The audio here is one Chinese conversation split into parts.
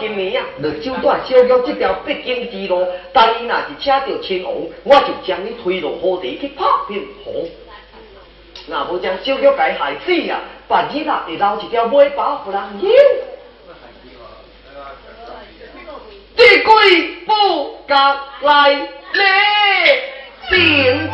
就手段小玉这条必经之路，但伊若是请到青红，我就将你推落河底去拍片红。那无将小玉该害死啊，把日啊会捞一条尾巴互人咬。这鬼不敢来咧，并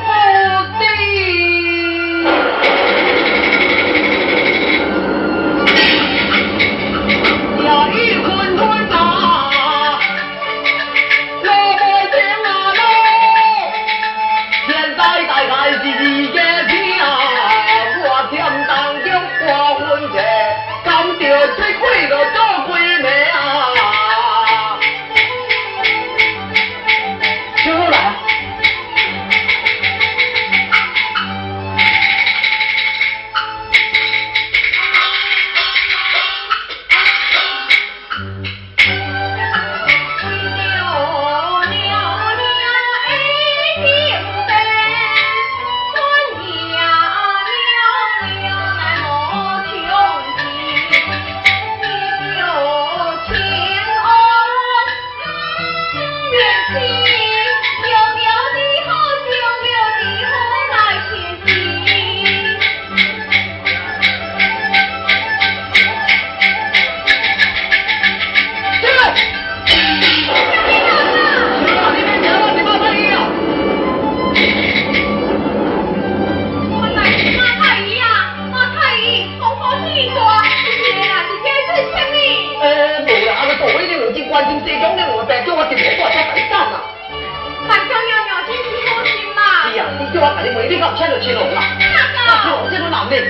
你敢骗了我定我骗你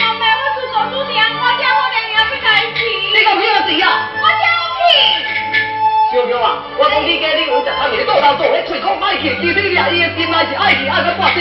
老妹我是公主病我叫我妹不你敢骗我钱啊我小啊我你你他给你做到做你腿给我掰开其实你俩一心爱是爱你爱到半死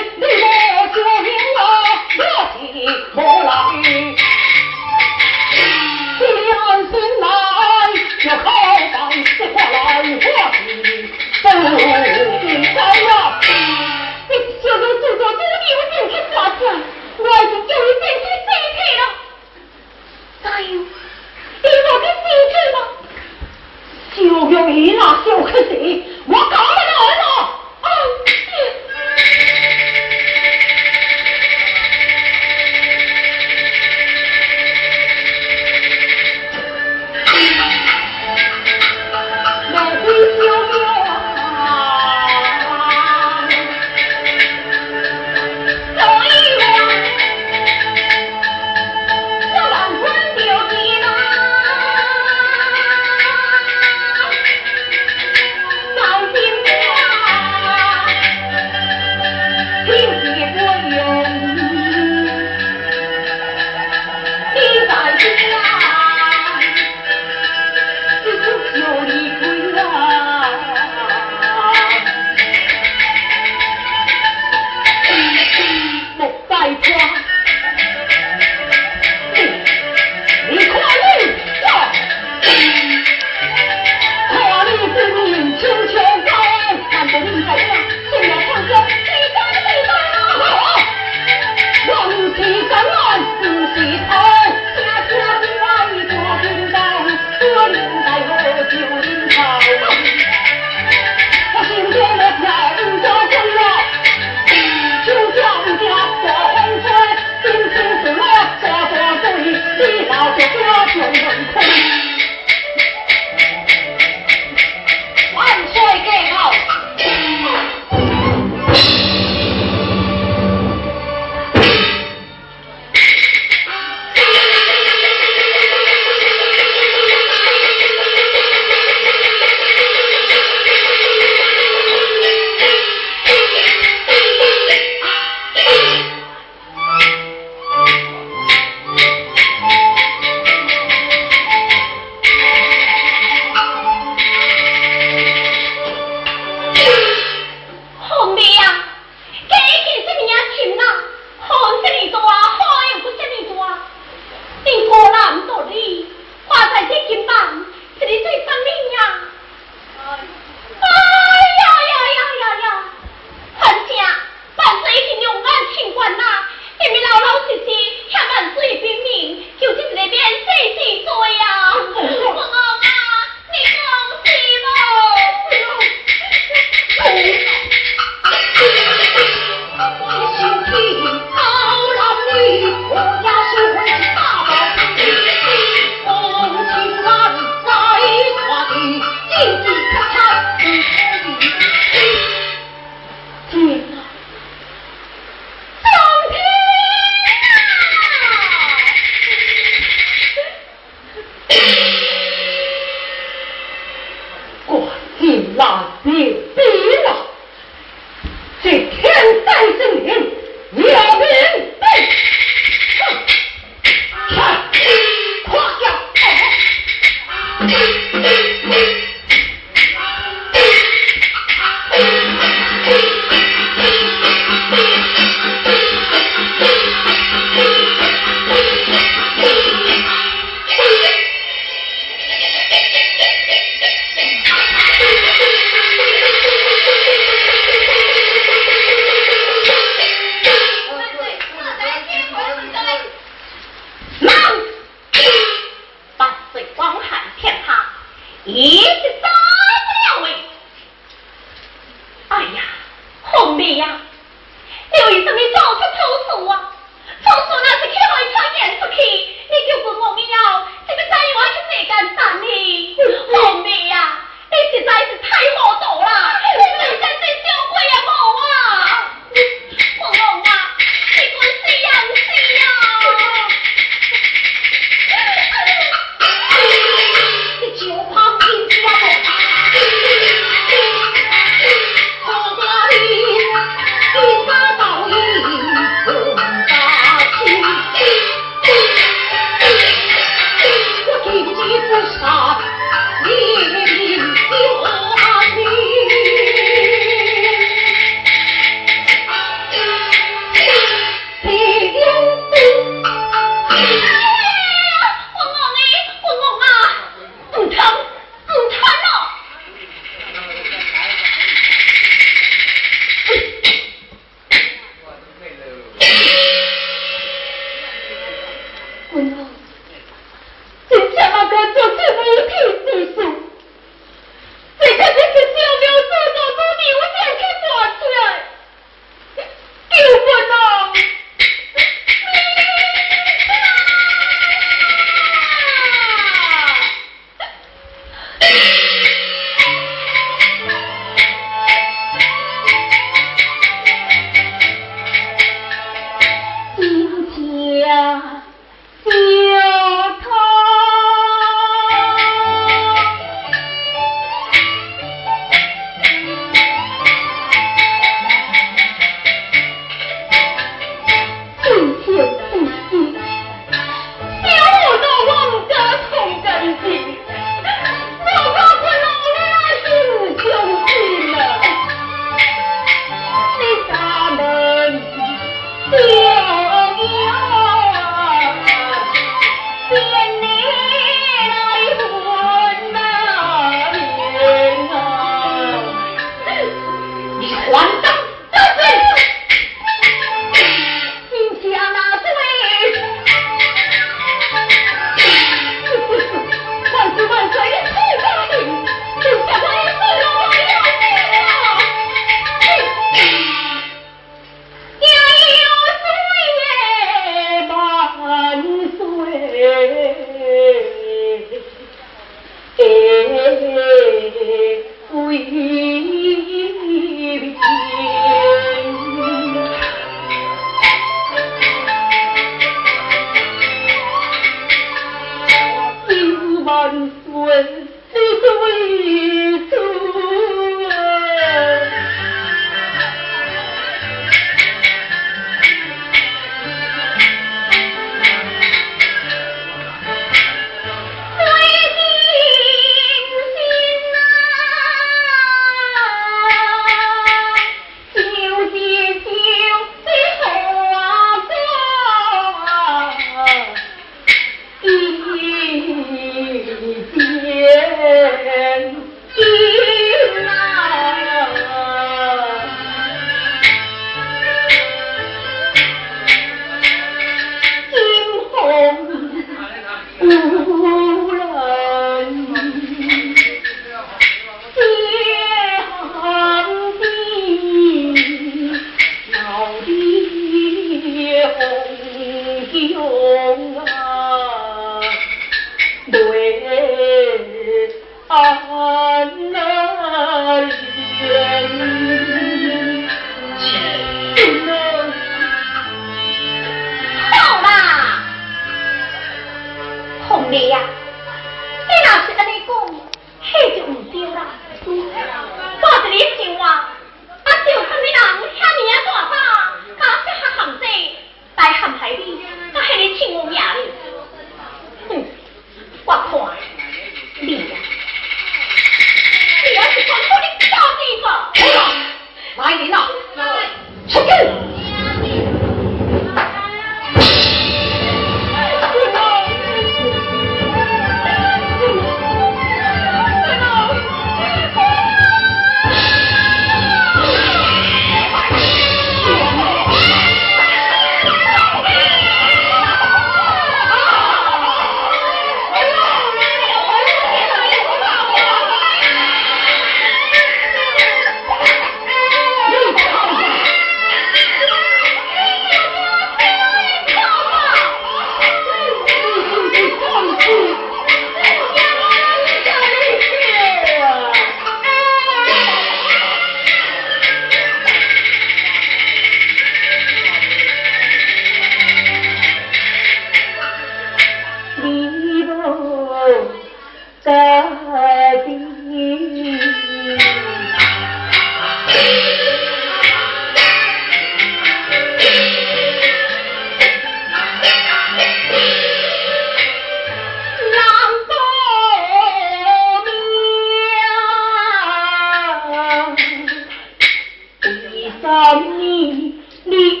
你你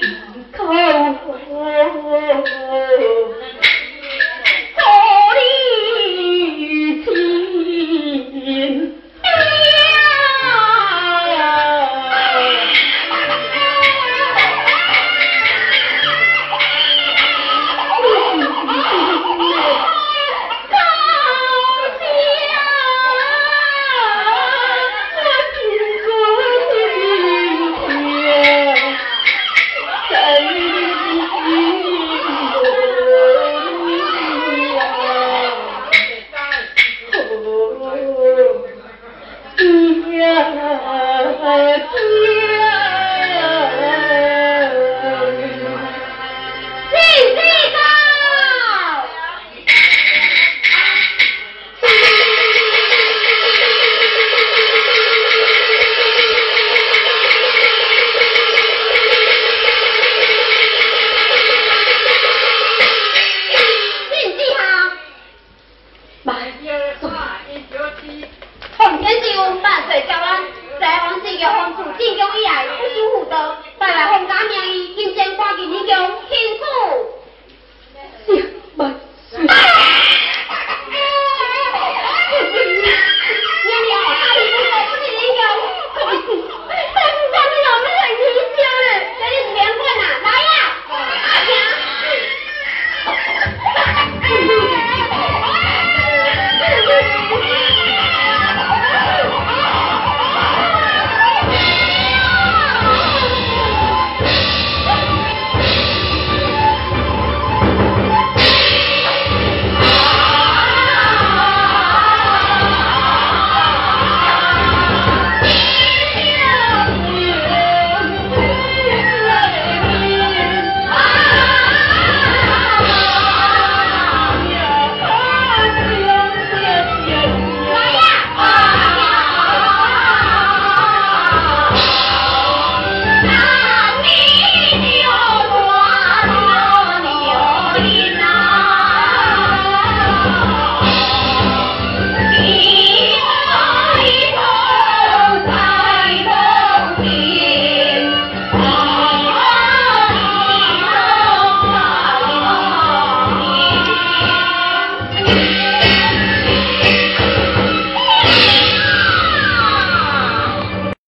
看我。